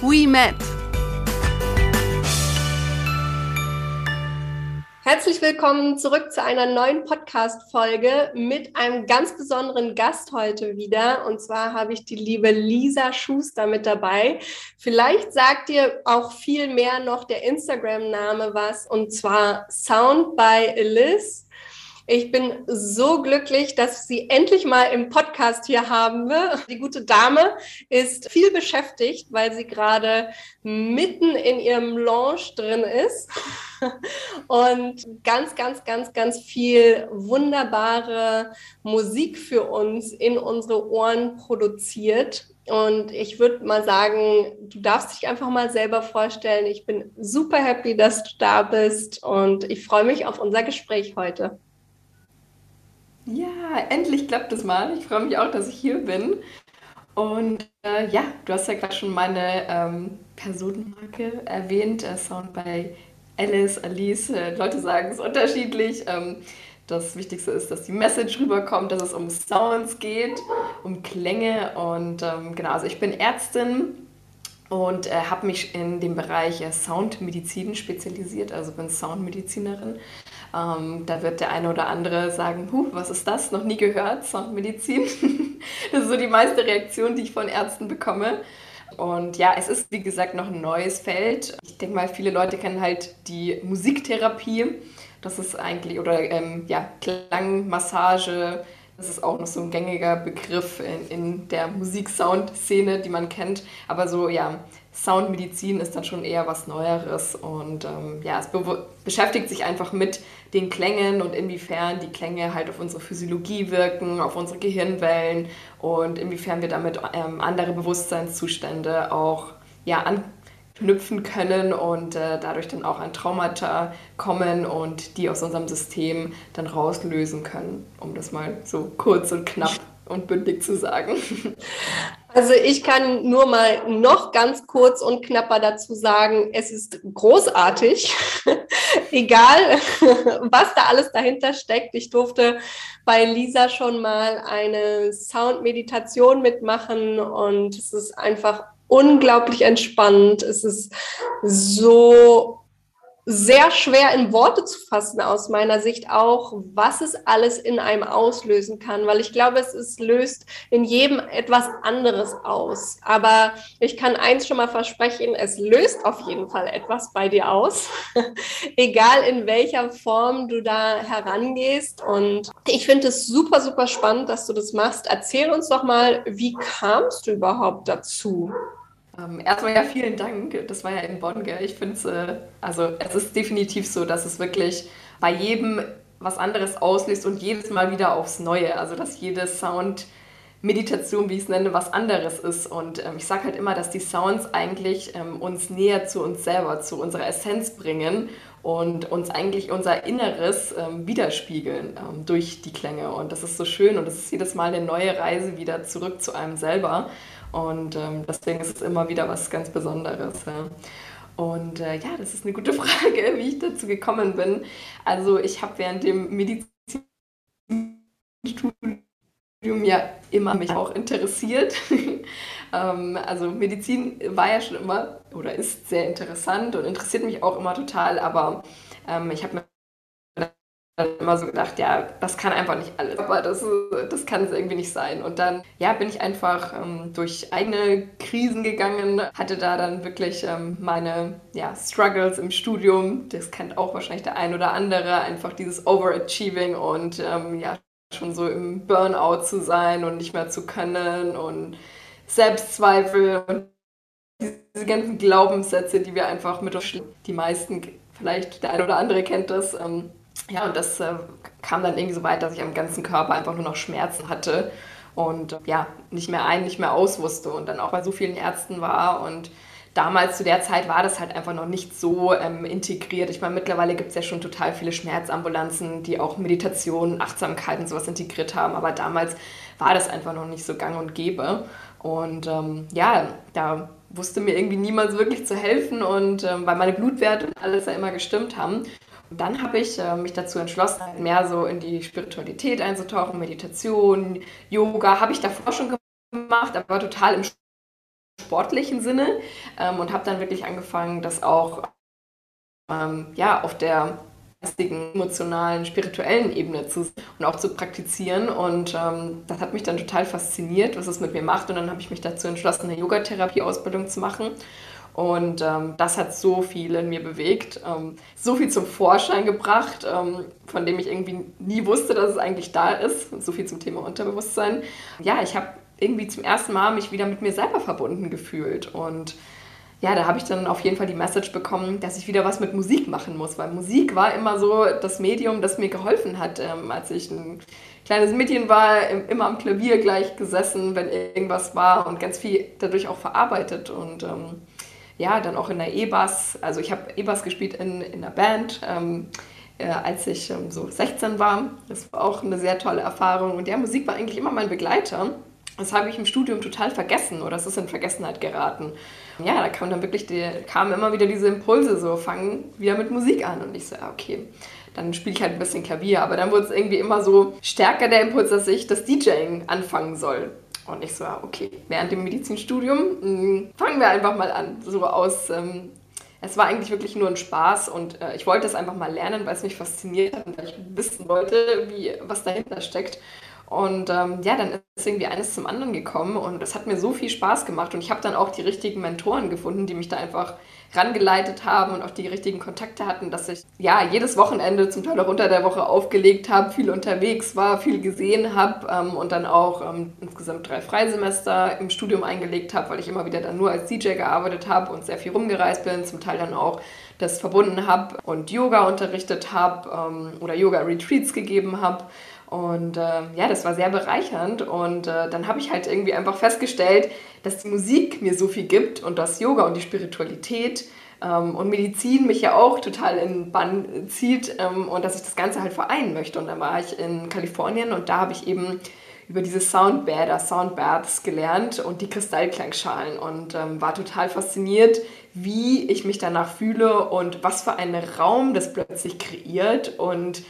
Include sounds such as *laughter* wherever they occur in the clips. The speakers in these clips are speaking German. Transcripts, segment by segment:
we met. Herzlich willkommen zurück zu einer neuen Podcast-Folge mit einem ganz besonderen Gast heute wieder. Und zwar habe ich die liebe Lisa Schuster mit dabei. Vielleicht sagt ihr auch viel mehr noch der Instagram-Name was, und zwar Sound by Liz. Ich bin so glücklich, dass Sie endlich mal im Podcast hier haben. Die gute Dame ist viel beschäftigt, weil sie gerade mitten in ihrem Launch drin ist und ganz, ganz, ganz, ganz viel wunderbare Musik für uns in unsere Ohren produziert. Und ich würde mal sagen, du darfst dich einfach mal selber vorstellen. Ich bin super happy, dass du da bist und ich freue mich auf unser Gespräch heute. Ja, endlich klappt es mal. Ich freue mich auch, dass ich hier bin. Und äh, ja, du hast ja gerade schon meine ähm, Personenmarke erwähnt, äh, Sound bei Alice, Alice. Äh, Leute sagen es unterschiedlich. Ähm, das Wichtigste ist, dass die Message rüberkommt, dass es um Sounds geht, um Klänge. Und ähm, genau, also ich bin Ärztin und äh, habe mich in dem Bereich äh, Soundmedizin spezialisiert, also bin Soundmedizinerin. Ähm, da wird der eine oder andere sagen, Huh, was ist das? Noch nie gehört, Soundmedizin. *laughs* das ist so die meiste Reaktion, die ich von Ärzten bekomme. Und ja, es ist wie gesagt noch ein neues Feld. Ich denke mal, viele Leute kennen halt die Musiktherapie. Das ist eigentlich, oder ähm, ja, Klangmassage. Das ist auch noch so ein gängiger Begriff in, in der Musik-Sound-Szene, die man kennt. Aber so, ja, Soundmedizin ist dann schon eher was Neueres und ähm, ja, es be beschäftigt sich einfach mit den Klängen und inwiefern die Klänge halt auf unsere Physiologie wirken, auf unsere Gehirnwellen und inwiefern wir damit ähm, andere Bewusstseinszustände auch ja, anknüpfen können und äh, dadurch dann auch an Traumata kommen und die aus unserem System dann rauslösen können, um das mal so kurz und knapp und bündig zu sagen. *laughs* Also ich kann nur mal noch ganz kurz und knapper dazu sagen, es ist großartig, *laughs* egal *laughs* was da alles dahinter steckt. Ich durfte bei Lisa schon mal eine Soundmeditation mitmachen und es ist einfach unglaublich entspannend. Es ist so sehr schwer in Worte zu fassen aus meiner Sicht auch, was es alles in einem auslösen kann, weil ich glaube, es ist, löst in jedem etwas anderes aus. Aber ich kann eins schon mal versprechen, es löst auf jeden Fall etwas bei dir aus, *laughs* egal in welcher Form du da herangehst. Und ich finde es super, super spannend, dass du das machst. Erzähl uns doch mal, wie kamst du überhaupt dazu? Ähm, erstmal ja vielen Dank. Das war ja in Bonn, gell? Ich finde es, äh, also es ist definitiv so, dass es wirklich bei jedem was anderes auslöst und jedes Mal wieder aufs Neue. Also dass jede Sound Meditation, wie ich es nenne, was anderes ist. Und ähm, ich sage halt immer, dass die Sounds eigentlich ähm, uns näher zu uns selber, zu unserer Essenz bringen und uns eigentlich unser Inneres ähm, widerspiegeln ähm, durch die Klänge. Und das ist so schön und es ist jedes Mal eine neue Reise wieder zurück zu einem selber. Und ähm, deswegen ist es immer wieder was ganz Besonderes. Ja. Und äh, ja, das ist eine gute *laughs* Frage, wie ich dazu gekommen bin. Also ich habe während dem Medizinstudium ja immer mich auch interessiert. *laughs* ähm, also Medizin war ja schon immer oder ist sehr interessant und interessiert mich auch immer total, aber ähm, ich habe mir dann immer so gedacht, ja, das kann einfach nicht alles, aber das, das kann es irgendwie nicht sein. Und dann, ja, bin ich einfach ähm, durch eigene Krisen gegangen, hatte da dann wirklich ähm, meine ja, Struggles im Studium, das kennt auch wahrscheinlich der ein oder andere, einfach dieses Overachieving und ähm, ja, schon so im Burnout zu sein und nicht mehr zu können und Selbstzweifel und diese ganzen Glaubenssätze, die wir einfach mit uns, die meisten, vielleicht der ein oder andere kennt das, ähm, ja, und das äh, kam dann irgendwie so weit, dass ich am ganzen Körper einfach nur noch Schmerzen hatte und äh, ja, nicht mehr ein, nicht mehr aus wusste und dann auch bei so vielen Ärzten war und damals zu der Zeit war das halt einfach noch nicht so ähm, integriert. Ich meine, mittlerweile gibt es ja schon total viele Schmerzambulanzen, die auch Meditation, Achtsamkeit und sowas integriert haben, aber damals war das einfach noch nicht so gang und gäbe. Und ähm, ja, da wusste mir irgendwie niemals wirklich zu helfen und ähm, weil meine Blutwerte und alles ja immer gestimmt haben. Dann habe ich äh, mich dazu entschlossen, halt mehr so in die Spiritualität einzutauchen, Meditation, Yoga, habe ich davor schon gemacht, aber total im sportlichen Sinne ähm, und habe dann wirklich angefangen, das auch ähm, ja, auf der geistigen, emotionalen, spirituellen Ebene zu und auch zu praktizieren. Und ähm, das hat mich dann total fasziniert, was es mit mir macht. Und dann habe ich mich dazu entschlossen, eine Yogatherapie-Ausbildung zu machen. Und ähm, das hat so viel in mir bewegt, ähm, so viel zum Vorschein gebracht, ähm, von dem ich irgendwie nie wusste, dass es eigentlich da ist. So viel zum Thema Unterbewusstsein. Ja, ich habe irgendwie zum ersten Mal mich wieder mit mir selber verbunden gefühlt. Und ja, da habe ich dann auf jeden Fall die Message bekommen, dass ich wieder was mit Musik machen muss, weil Musik war immer so das Medium, das mir geholfen hat, ähm, als ich ein kleines Mädchen war, immer am Klavier gleich gesessen, wenn irgendwas war und ganz viel dadurch auch verarbeitet und ähm, ja, dann auch in der E-Bass, also ich habe E-Bass gespielt in, in der Band, ähm, äh, als ich ähm, so 16 war. Das war auch eine sehr tolle Erfahrung und ja, Musik war eigentlich immer mein Begleiter. Das habe ich im Studium total vergessen oder es ist in Vergessenheit geraten. Ja, da kamen dann wirklich die, kamen immer wieder diese Impulse, so fangen wieder mit Musik an. Und ich so, okay, dann spiele ich halt ein bisschen Klavier. Aber dann wurde es irgendwie immer so stärker der Impuls, dass ich das DJing anfangen soll. Und ich so, okay, während dem Medizinstudium hm, fangen wir einfach mal an. So aus, ähm, es war eigentlich wirklich nur ein Spaß und äh, ich wollte es einfach mal lernen, weil es mich fasziniert hat und weil ich wissen wollte, wie, was dahinter steckt. Und ähm, ja, dann ist irgendwie eines zum anderen gekommen und es hat mir so viel Spaß gemacht und ich habe dann auch die richtigen Mentoren gefunden, die mich da einfach rangeleitet haben und auch die richtigen Kontakte hatten, dass ich ja jedes Wochenende zum Teil auch unter der Woche aufgelegt habe, viel unterwegs war, viel gesehen habe ähm, und dann auch ähm, insgesamt drei Freisemester im Studium eingelegt habe, weil ich immer wieder dann nur als DJ gearbeitet habe und sehr viel rumgereist bin, zum Teil dann auch das verbunden habe und Yoga unterrichtet habe ähm, oder Yoga-Retreats gegeben habe. Und äh, ja, das war sehr bereichernd. Und äh, dann habe ich halt irgendwie einfach festgestellt, dass die Musik mir so viel gibt und das Yoga und die Spiritualität ähm, und Medizin mich ja auch total in Bann zieht ähm, und dass ich das Ganze halt vereinen möchte. Und dann war ich in Kalifornien und da habe ich eben über diese Soundbader, Soundbaths gelernt und die Kristallklangschalen und ähm, war total fasziniert, wie ich mich danach fühle und was für einen Raum das plötzlich kreiert und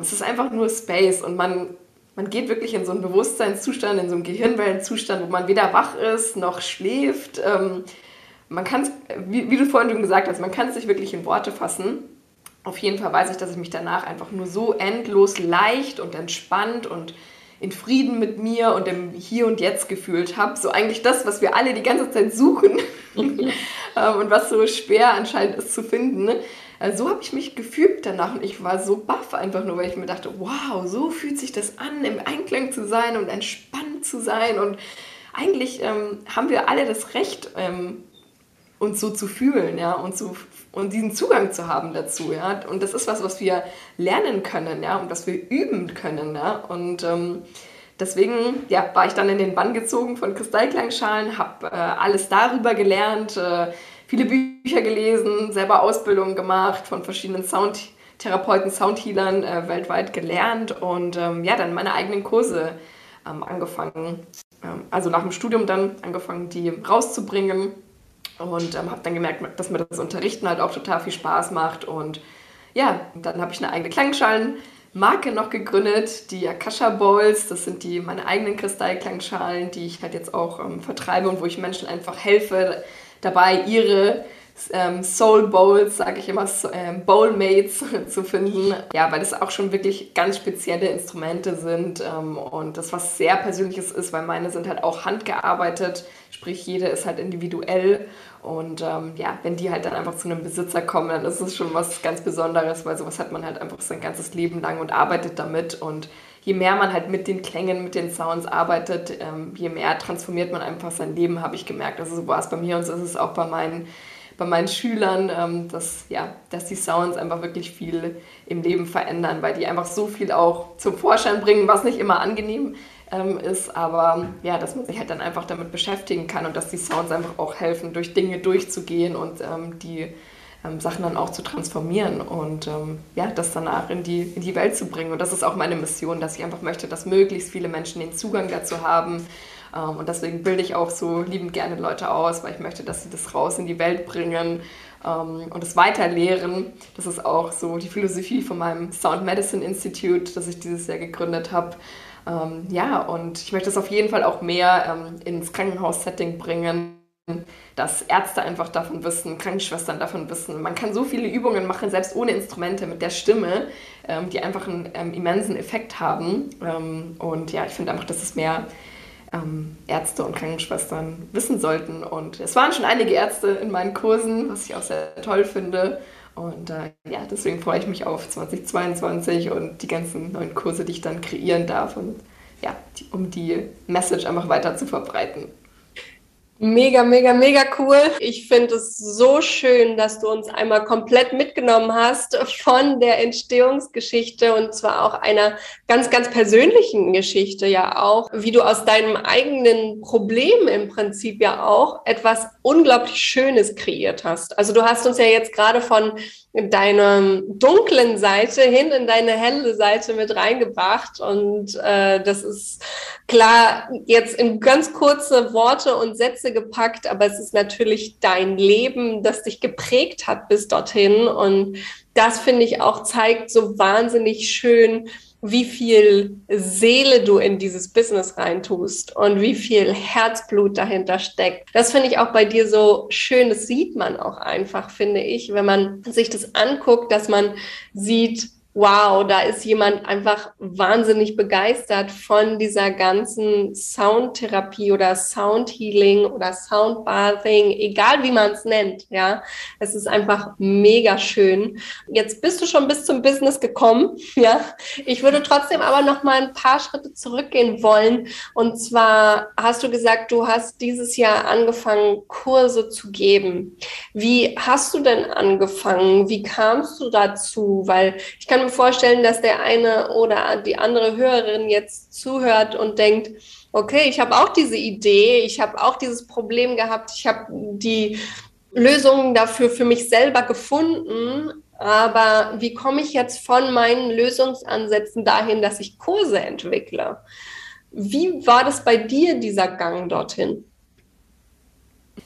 es ist einfach nur Space und man, man geht wirklich in so einen Bewusstseinszustand, in so einen Gehirnwellenzustand, wo man weder wach ist noch schläft. Ähm, man kann es, wie, wie, du vorhin schon gesagt hast, man kann es sich wirklich in Worte fassen. Auf jeden Fall weiß ich, dass ich mich danach einfach nur so endlos leicht und entspannt und in Frieden mit mir und im Hier und Jetzt gefühlt habe. So eigentlich das, was wir alle die ganze Zeit suchen *laughs* *laughs* ähm, und was so schwer anscheinend ist zu finden. Also so habe ich mich gefühlt danach und ich war so baff einfach nur, weil ich mir dachte, wow, so fühlt sich das an, im Einklang zu sein und entspannt zu sein. Und eigentlich ähm, haben wir alle das Recht, ähm, uns so zu fühlen, ja, und, zu, und diesen Zugang zu haben dazu, ja. Und das ist was, was wir lernen können, ja, und was wir üben können, ja. Und ähm, deswegen ja, war ich dann in den Bann gezogen von Kristallklangschalen, habe äh, alles darüber gelernt, äh, viele Bücher gelesen, selber Ausbildungen gemacht von verschiedenen Soundtherapeuten, Soundhealern äh, weltweit gelernt und ähm, ja, dann meine eigenen Kurse ähm, angefangen. Ähm, also nach dem Studium dann angefangen, die rauszubringen und ähm, habe dann gemerkt, dass mir das Unterrichten halt auch total viel Spaß macht und ja, dann habe ich eine eigene Klangschalen-Marke noch gegründet, die Akasha Bowls. Das sind die meine eigenen Kristallklangschalen, die ich halt jetzt auch ähm, vertreibe und wo ich Menschen einfach helfe, dabei, ihre Soul Bowls, sage ich immer, ähm, Bowlmates *laughs* zu finden. Ja, weil das auch schon wirklich ganz spezielle Instrumente sind ähm, und das was sehr Persönliches ist, weil meine sind halt auch handgearbeitet, sprich jede ist halt individuell und ähm, ja, wenn die halt dann einfach zu einem Besitzer kommen, dann ist es schon was ganz Besonderes, weil sowas hat man halt einfach sein ganzes Leben lang und arbeitet damit und je mehr man halt mit den Klängen, mit den Sounds arbeitet, ähm, je mehr transformiert man einfach sein Leben, habe ich gemerkt. Also so war es bei mir und so ist es auch bei meinen, bei meinen Schülern, ähm, dass, ja, dass die Sounds einfach wirklich viel im Leben verändern, weil die einfach so viel auch zum Vorschein bringen, was nicht immer angenehm ähm, ist, aber ja, dass man sich halt dann einfach damit beschäftigen kann und dass die Sounds einfach auch helfen, durch Dinge durchzugehen und ähm, die ähm, Sachen dann auch zu transformieren und ähm, ja, das danach in die, in die Welt zu bringen. Und das ist auch meine Mission, dass ich einfach möchte, dass möglichst viele Menschen den Zugang dazu haben. Ähm, und deswegen bilde ich auch so liebend gerne Leute aus, weil ich möchte, dass sie das raus in die Welt bringen ähm, und es weiterlehren. Das ist auch so die Philosophie von meinem Sound Medicine Institute, das ich dieses Jahr gegründet habe. Ähm, ja, und ich möchte es auf jeden Fall auch mehr ins Krankenhaussetting bringen dass Ärzte einfach davon wissen, Krankenschwestern davon wissen. Man kann so viele Übungen machen, selbst ohne Instrumente, mit der Stimme, ähm, die einfach einen ähm, immensen Effekt haben. Ähm, und ja, ich finde einfach, dass es mehr ähm, Ärzte und Krankenschwestern wissen sollten. Und es waren schon einige Ärzte in meinen Kursen, was ich auch sehr toll finde. Und äh, ja, deswegen freue ich mich auf 2022 und die ganzen neuen Kurse, die ich dann kreieren darf. Und ja, die, um die Message einfach weiter zu verbreiten. Mega, mega, mega cool. Ich finde es so schön, dass du uns einmal komplett mitgenommen hast von der Entstehungsgeschichte und zwar auch einer ganz, ganz persönlichen Geschichte ja auch, wie du aus deinem eigenen Problem im Prinzip ja auch etwas unglaublich Schönes kreiert hast. Also du hast uns ja jetzt gerade von deiner dunklen Seite hin in deine helle Seite mit reingebracht. Und äh, das ist klar jetzt in ganz kurze Worte und Sätze gepackt, aber es ist natürlich dein Leben, das dich geprägt hat bis dorthin. Und das finde ich auch zeigt so wahnsinnig schön, wie viel Seele du in dieses Business reintust und wie viel Herzblut dahinter steckt. Das finde ich auch bei dir so schön. Das sieht man auch einfach, finde ich, wenn man sich das anguckt, dass man sieht, wow, da ist jemand einfach wahnsinnig begeistert von dieser ganzen Soundtherapie oder Soundhealing oder Soundbathing, egal wie man es nennt, ja. Es ist einfach mega schön. Jetzt bist du schon bis zum Business gekommen, *laughs* ja. Ich würde trotzdem aber noch mal ein paar Schritte zurückgehen wollen. Und zwar hast du gesagt, du hast dieses Jahr angefangen, Kurse zu geben. Wie hast du denn angefangen? Wie kamst du dazu? Weil ich kann kann mir vorstellen, dass der eine oder die andere Hörerin jetzt zuhört und denkt, okay, ich habe auch diese Idee, ich habe auch dieses Problem gehabt, ich habe die Lösungen dafür für mich selber gefunden, aber wie komme ich jetzt von meinen Lösungsansätzen dahin, dass ich Kurse entwickle? Wie war das bei dir, dieser Gang dorthin?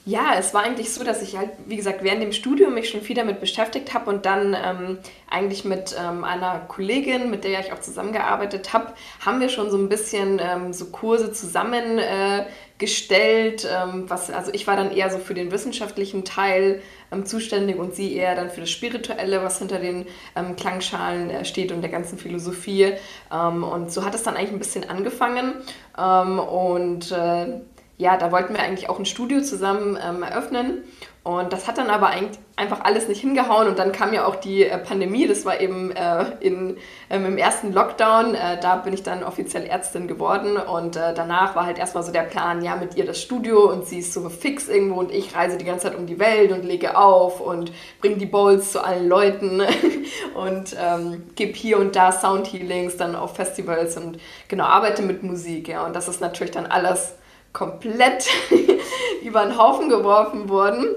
Ja, es war eigentlich so, dass ich halt, wie gesagt, während dem Studium mich schon viel damit beschäftigt habe und dann ähm, eigentlich mit ähm, einer Kollegin, mit der ich auch zusammengearbeitet habe, haben wir schon so ein bisschen ähm, so Kurse zusammengestellt. Äh, was, also ich war dann eher so für den wissenschaftlichen Teil ähm, zuständig und sie eher dann für das Spirituelle, was hinter den ähm, Klangschalen äh, steht und der ganzen Philosophie. Ähm, und so hat es dann eigentlich ein bisschen angefangen. und äh, ja, da wollten wir eigentlich auch ein Studio zusammen ähm, eröffnen. Und das hat dann aber eigentlich einfach alles nicht hingehauen. Und dann kam ja auch die äh, Pandemie. Das war eben äh, in, ähm, im ersten Lockdown. Äh, da bin ich dann offiziell Ärztin geworden. Und äh, danach war halt erstmal so der Plan, ja, mit ihr das Studio. Und sie ist so fix irgendwo. Und ich reise die ganze Zeit um die Welt und lege auf und bringe die Bowls zu allen Leuten. *laughs* und ähm, gebe hier und da Soundhealings dann auf Festivals und genau arbeite mit Musik. Ja. Und das ist natürlich dann alles komplett *laughs* über den Haufen geworfen worden.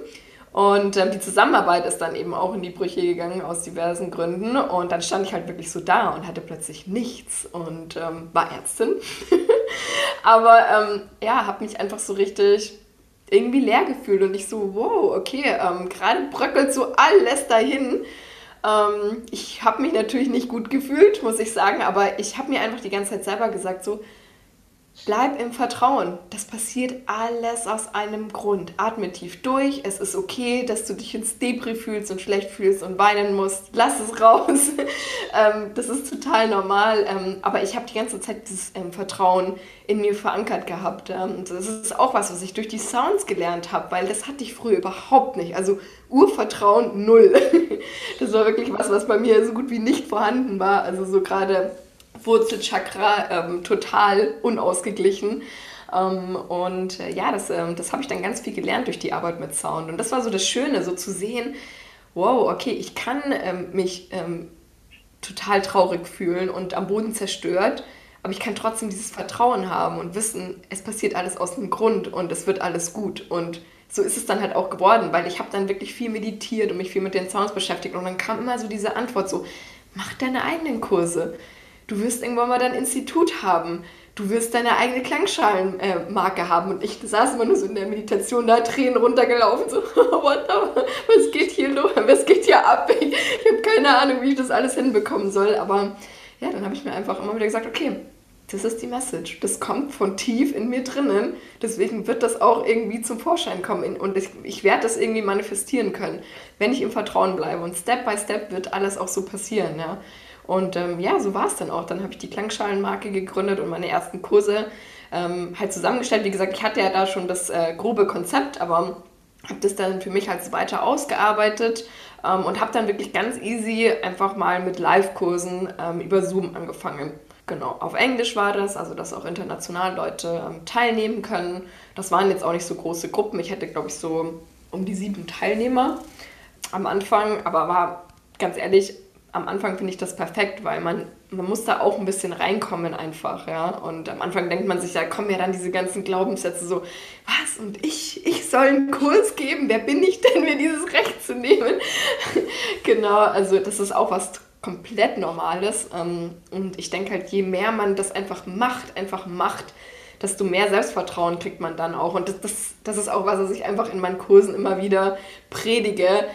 Und ähm, die Zusammenarbeit ist dann eben auch in die Brüche gegangen aus diversen Gründen. Und dann stand ich halt wirklich so da und hatte plötzlich nichts und ähm, war Ärztin. *laughs* Aber ähm, ja, habe mich einfach so richtig irgendwie leer gefühlt und ich so, wow, okay, ähm, gerade bröckelt so alles dahin. Ähm, ich habe mich natürlich nicht gut gefühlt, muss ich sagen, aber ich habe mir einfach die ganze Zeit selber gesagt, so, Bleib im Vertrauen. Das passiert alles aus einem Grund. Atme tief durch. Es ist okay, dass du dich ins Depri fühlst und schlecht fühlst und weinen musst. Lass es raus. *laughs* ähm, das ist total normal. Ähm, aber ich habe die ganze Zeit dieses ähm, Vertrauen in mir verankert gehabt. Und das ist auch was, was ich durch die Sounds gelernt habe, weil das hatte ich früher überhaupt nicht. Also Urvertrauen null. *laughs* das war wirklich was, was bei mir so gut wie nicht vorhanden war. Also so gerade Wurzelchakra ähm, total unausgeglichen. Ähm, und äh, ja, das, ähm, das habe ich dann ganz viel gelernt durch die Arbeit mit Sound. Und das war so das Schöne, so zu sehen, wow, okay, ich kann ähm, mich ähm, total traurig fühlen und am Boden zerstört. aber ich kann trotzdem dieses Vertrauen haben und wissen, es passiert alles aus einem Grund und es wird alles gut. Und so ist es dann halt auch geworden, weil ich habe dann wirklich viel meditiert und mich viel mit den Sounds beschäftigt und dann kam immer so diese Antwort so, mach deine eigenen Kurse. Du wirst irgendwann mal dein Institut haben. Du wirst deine eigene Klangschalenmarke äh, haben. Und ich saß immer nur so in der Meditation, da Tränen runtergelaufen, so, *laughs* what the, was geht hier los? Was geht hier ab? Ich, ich habe keine Ahnung, wie ich das alles hinbekommen soll. Aber ja, dann habe ich mir einfach immer wieder gesagt, okay, das ist die Message. Das kommt von tief in mir drinnen. Deswegen wird das auch irgendwie zum Vorschein kommen. Und ich, ich werde das irgendwie manifestieren können, wenn ich im Vertrauen bleibe. Und Step by Step wird alles auch so passieren. Ja? Und ähm, ja, so war es dann auch. Dann habe ich die Klangschalenmarke gegründet und meine ersten Kurse ähm, halt zusammengestellt. Wie gesagt, ich hatte ja da schon das äh, grobe Konzept, aber habe das dann für mich halt weiter ausgearbeitet ähm, und habe dann wirklich ganz easy einfach mal mit Live-Kursen ähm, über Zoom angefangen. Genau, auf Englisch war das, also dass auch international Leute ähm, teilnehmen können. Das waren jetzt auch nicht so große Gruppen. Ich hätte, glaube ich, so um die sieben Teilnehmer am Anfang, aber war ganz ehrlich, am Anfang finde ich das perfekt, weil man, man muss da auch ein bisschen reinkommen einfach, ja. Und am Anfang denkt man sich, da kommen ja dann diese ganzen Glaubenssätze so, was und ich, ich soll einen Kurs geben, wer bin ich denn, mir dieses Recht zu nehmen? *laughs* genau, also das ist auch was komplett Normales. Ähm, und ich denke halt, je mehr man das einfach macht, einfach macht, desto mehr Selbstvertrauen kriegt man dann auch. Und das, das, das ist auch was, was ich einfach in meinen Kursen immer wieder predige.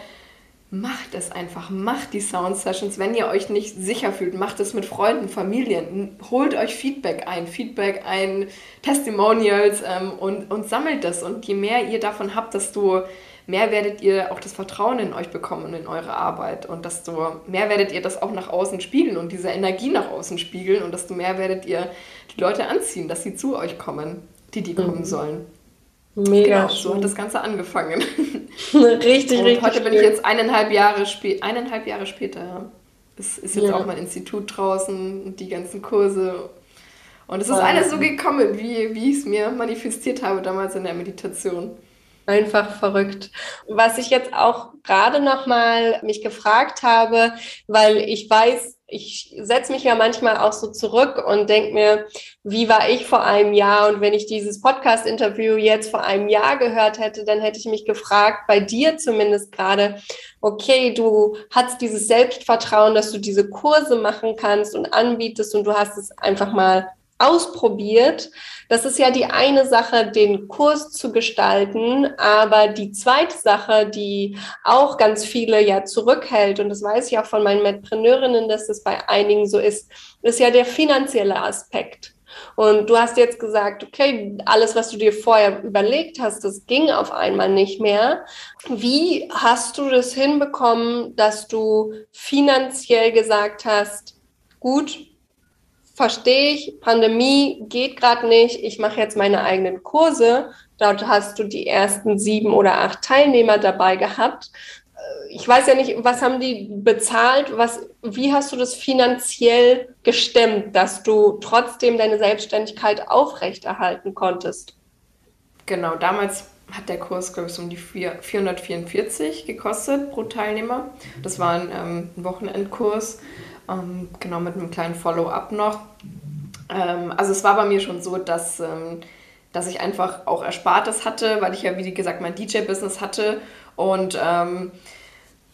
Macht es einfach, macht die Sound Sessions. Wenn ihr euch nicht sicher fühlt, macht es mit Freunden, Familien. Holt euch Feedback ein, Feedback ein, Testimonials ähm, und, und sammelt das. Und je mehr ihr davon habt, desto mehr werdet ihr auch das Vertrauen in euch bekommen und in eure Arbeit und desto mehr werdet ihr das auch nach außen spiegeln und diese Energie nach außen spiegeln und desto mehr werdet ihr die Leute anziehen, dass sie zu euch kommen, die die kommen mhm. sollen. Mega. Genau, so hat das Ganze angefangen. *laughs* richtig, und richtig. Heute bin ich jetzt eineinhalb Jahre, spä eineinhalb Jahre später. Ja. Es ist jetzt ja. auch mein Institut draußen und die ganzen Kurse. Und es ist alles so gekommen, wie, wie ich es mir manifestiert habe damals in der Meditation. Einfach verrückt. Was ich jetzt auch gerade noch mal mich gefragt habe, weil ich weiß, ich setze mich ja manchmal auch so zurück und denke mir, wie war ich vor einem Jahr? Und wenn ich dieses Podcast-Interview jetzt vor einem Jahr gehört hätte, dann hätte ich mich gefragt, bei dir zumindest gerade, okay, du hast dieses Selbstvertrauen, dass du diese Kurse machen kannst und anbietest und du hast es einfach mal ausprobiert. Das ist ja die eine Sache, den Kurs zu gestalten, aber die zweite Sache, die auch ganz viele ja zurückhält, und das weiß ich auch von meinen Medpreneurinnen, dass das bei einigen so ist, ist ja der finanzielle Aspekt. Und du hast jetzt gesagt, okay, alles, was du dir vorher überlegt hast, das ging auf einmal nicht mehr. Wie hast du das hinbekommen, dass du finanziell gesagt hast, gut, verstehe ich, Pandemie geht gerade nicht, ich mache jetzt meine eigenen Kurse. Dort hast du die ersten sieben oder acht Teilnehmer dabei gehabt. Äh, ich weiß ja nicht, was haben die bezahlt? Was, wie hast du das finanziell gestemmt, dass du trotzdem deine Selbstständigkeit aufrechterhalten konntest? Genau, damals hat der Kurs, glaube ich, um die 444 gekostet pro Teilnehmer. Das war ein, ähm, ein Wochenendkurs. Ähm, genau, mit einem kleinen Follow-up noch. Ähm, also es war bei mir schon so, dass, ähm, dass ich einfach auch Erspartes hatte, weil ich ja, wie gesagt, mein DJ-Business hatte. Und ähm,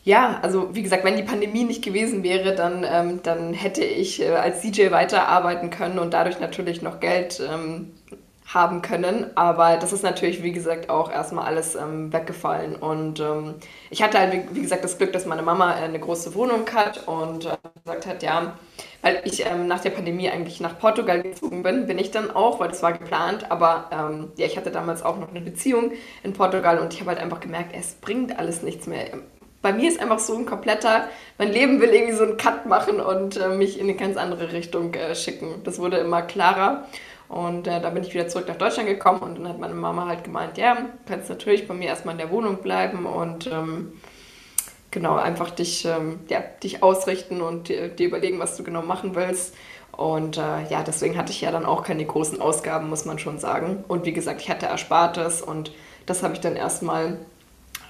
ja, also wie gesagt, wenn die Pandemie nicht gewesen wäre, dann, ähm, dann hätte ich äh, als DJ weiterarbeiten können und dadurch natürlich noch Geld ähm, haben können. Aber das ist natürlich, wie gesagt, auch erstmal alles ähm, weggefallen. Und ähm, ich hatte halt, wie, gesagt, das Glück, dass meine Mama äh, eine große Wohnung hat und äh, gesagt hat, ja, weil ich ähm, nach der Pandemie eigentlich nach Portugal gezogen bin, bin ich dann auch, weil das war geplant. Aber ähm, ja, ich hatte damals auch noch eine Beziehung in Portugal und ich habe halt einfach gemerkt, es bringt alles nichts mehr. Bei mir ist einfach so ein kompletter, mein Leben will irgendwie so einen Cut machen und äh, mich in eine ganz andere Richtung äh, schicken. Das wurde immer klarer. Und äh, da bin ich wieder zurück nach Deutschland gekommen und dann hat meine Mama halt gemeint, ja, kannst natürlich bei mir erstmal in der Wohnung bleiben und ähm, genau einfach dich, ähm, ja, dich ausrichten und dir, dir, überlegen, was du genau machen willst. Und äh, ja, deswegen hatte ich ja dann auch keine großen Ausgaben, muss man schon sagen. Und wie gesagt, ich hatte Erspartes und das habe ich dann erstmal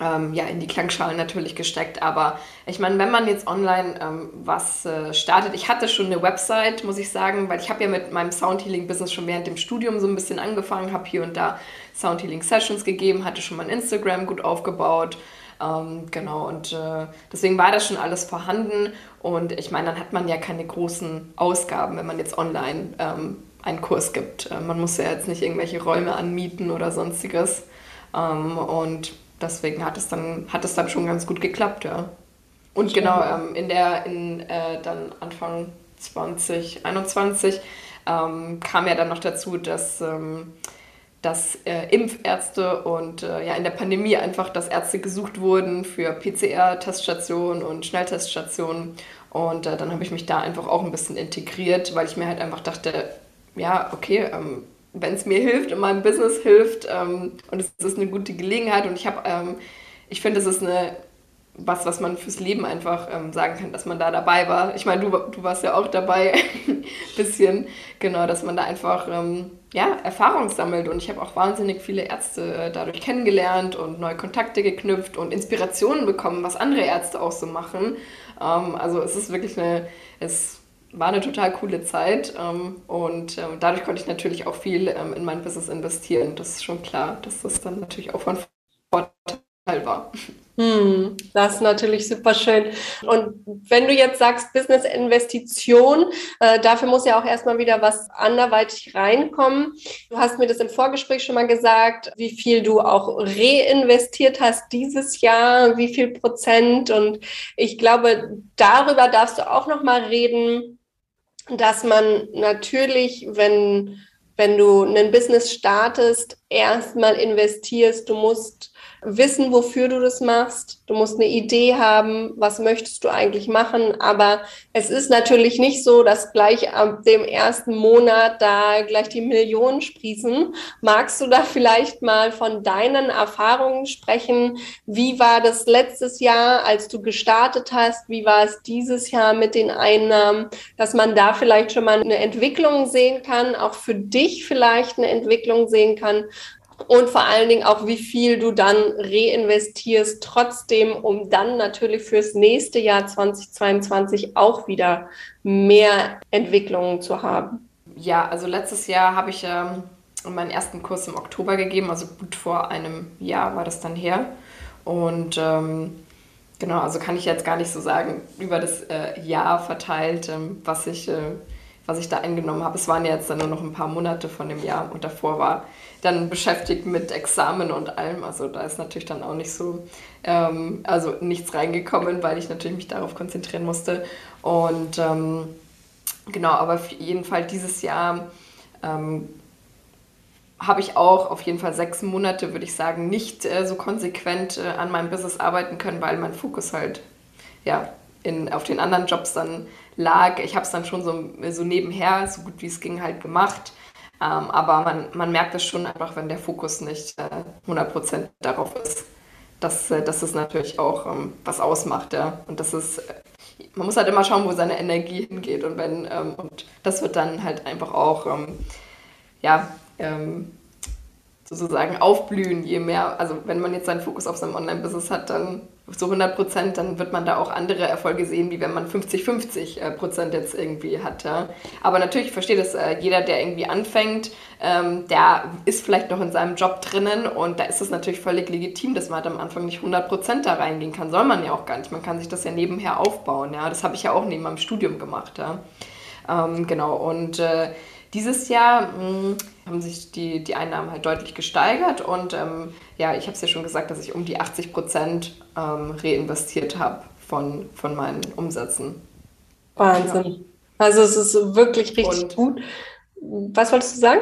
ähm, ja, in die Klangschalen natürlich gesteckt. Aber ich meine, wenn man jetzt online ähm, was äh, startet, ich hatte schon eine Website, muss ich sagen, weil ich habe ja mit meinem Soundhealing-Business schon während dem Studium so ein bisschen angefangen, habe hier und da Soundhealing-Sessions gegeben, hatte schon mein Instagram gut aufgebaut. Ähm, genau, und äh, deswegen war das schon alles vorhanden. Und ich meine, dann hat man ja keine großen Ausgaben, wenn man jetzt online ähm, einen Kurs gibt. Äh, man muss ja jetzt nicht irgendwelche Räume anmieten oder sonstiges. Ähm, und deswegen hat es dann, hat es dann schon ganz gut geklappt, ja. Und genau, ähm, in der, in äh, dann Anfang 2021 ähm, kam ja dann noch dazu, dass, ähm, dass äh, Impfärzte und äh, ja in der Pandemie einfach, dass Ärzte gesucht wurden für PCR-Teststationen und Schnellteststationen. Und äh, dann habe ich mich da einfach auch ein bisschen integriert, weil ich mir halt einfach dachte, ja, okay, ähm, wenn es mir hilft und meinem Business hilft ähm, und es ist eine gute Gelegenheit und ich habe, ähm, ich finde, es ist eine was, was man fürs Leben einfach ähm, sagen kann, dass man da dabei war. Ich meine, du, du warst ja auch dabei, ein *laughs* bisschen, genau, dass man da einfach ähm, ja, Erfahrung sammelt. Und ich habe auch wahnsinnig viele Ärzte äh, dadurch kennengelernt und neue Kontakte geknüpft und Inspirationen bekommen, was andere Ärzte auch so machen. Ähm, also es ist wirklich eine, es war eine total coole Zeit ähm, und ähm, dadurch konnte ich natürlich auch viel ähm, in mein Business investieren. Das ist schon klar, dass das dann natürlich auch von Vorteil war. Hm, das ist natürlich super schön. Und wenn du jetzt sagst Business-Investition, äh, dafür muss ja auch erstmal wieder was anderweitig reinkommen. Du hast mir das im Vorgespräch schon mal gesagt, wie viel du auch reinvestiert hast dieses Jahr, wie viel Prozent. Und ich glaube, darüber darfst du auch noch mal reden, dass man natürlich, wenn, wenn du ein Business startest, erstmal investierst. Du musst wissen, wofür du das machst. Du musst eine Idee haben, was möchtest du eigentlich machen. Aber es ist natürlich nicht so, dass gleich ab dem ersten Monat da gleich die Millionen sprießen. Magst du da vielleicht mal von deinen Erfahrungen sprechen? Wie war das letztes Jahr, als du gestartet hast? Wie war es dieses Jahr mit den Einnahmen? Dass man da vielleicht schon mal eine Entwicklung sehen kann, auch für dich vielleicht eine Entwicklung sehen kann und vor allen Dingen auch, wie viel du dann reinvestierst, trotzdem, um dann natürlich fürs nächste Jahr 2022 auch wieder mehr Entwicklungen zu haben. Ja, also letztes Jahr habe ich ähm, meinen ersten Kurs im Oktober gegeben, also gut vor einem Jahr war das dann her. Und ähm, genau, also kann ich jetzt gar nicht so sagen, über das äh, Jahr verteilt, ähm, was ich. Äh, was ich da eingenommen habe. Es waren ja jetzt dann nur noch ein paar Monate von dem Jahr und davor war dann beschäftigt mit Examen und allem. Also da ist natürlich dann auch nicht so, ähm, also nichts reingekommen, weil ich natürlich mich darauf konzentrieren musste. Und ähm, genau, aber auf jeden Fall dieses Jahr ähm, habe ich auch auf jeden Fall sechs Monate, würde ich sagen, nicht äh, so konsequent äh, an meinem Business arbeiten können, weil mein Fokus halt ja, in, auf den anderen Jobs dann lag. Ich habe es dann schon so, so nebenher, so gut wie es ging, halt gemacht. Ähm, aber man, man merkt es schon einfach, wenn der Fokus nicht äh, 100% darauf ist, dass, äh, dass es natürlich auch ähm, was ausmacht. Ja? Und das ist, äh, man muss halt immer schauen, wo seine Energie hingeht. Und, wenn, ähm, und das wird dann halt einfach auch, ähm, ja, ähm, sozusagen aufblühen, je mehr, also wenn man jetzt seinen Fokus auf seinem Online-Business hat, dann so 100 Prozent, dann wird man da auch andere Erfolge sehen, wie wenn man 50-50 äh, Prozent jetzt irgendwie hat. Ja. Aber natürlich, ich verstehe das, äh, jeder, der irgendwie anfängt, ähm, der ist vielleicht noch in seinem Job drinnen und da ist es natürlich völlig legitim, dass man halt am Anfang nicht 100 Prozent da reingehen kann. Soll man ja auch gar nicht. Man kann sich das ja nebenher aufbauen. Ja. Das habe ich ja auch neben meinem Studium gemacht. Ja. Ähm, genau, und äh, dieses Jahr mh, hm, haben sich die, die Einnahmen halt deutlich gesteigert und ähm, ja, ich habe es ja schon gesagt, dass ich um die 80 Prozent ähm, reinvestiert habe von, von meinen Umsätzen. Wahnsinn. Ja. Also es ist wirklich richtig und, gut. Was wolltest du sagen?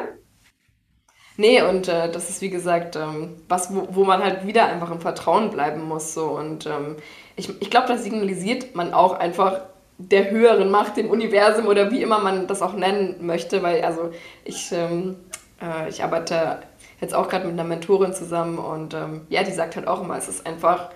Nee, und äh, das ist wie gesagt, ähm, was, wo, wo man halt wieder einfach im Vertrauen bleiben muss. So. Und ähm, ich, ich glaube, das signalisiert man auch einfach der höheren Macht, dem Universum oder wie immer man das auch nennen möchte, weil also ich, ähm, äh, ich arbeite jetzt auch gerade mit einer Mentorin zusammen und ähm, ja, die sagt halt auch immer, es ist einfach,